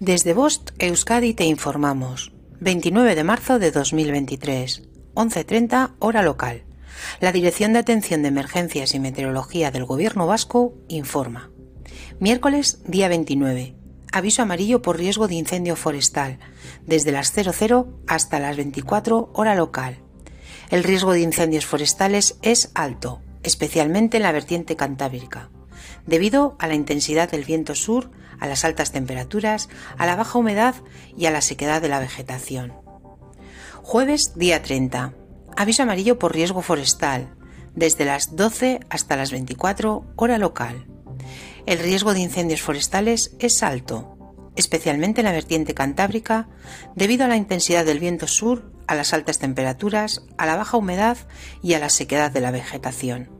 Desde Bost, Euskadi, te informamos. 29 de marzo de 2023, 11.30 hora local. La Dirección de Atención de Emergencias y Meteorología del Gobierno Vasco informa. Miércoles, día 29. Aviso amarillo por riesgo de incendio forestal, desde las 00 hasta las 24 hora local. El riesgo de incendios forestales es alto, especialmente en la vertiente cantábrica debido a la intensidad del viento sur, a las altas temperaturas, a la baja humedad y a la sequedad de la vegetación. Jueves, día 30. Aviso amarillo por riesgo forestal, desde las 12 hasta las 24 hora local. El riesgo de incendios forestales es alto, especialmente en la vertiente cantábrica, debido a la intensidad del viento sur, a las altas temperaturas, a la baja humedad y a la sequedad de la vegetación.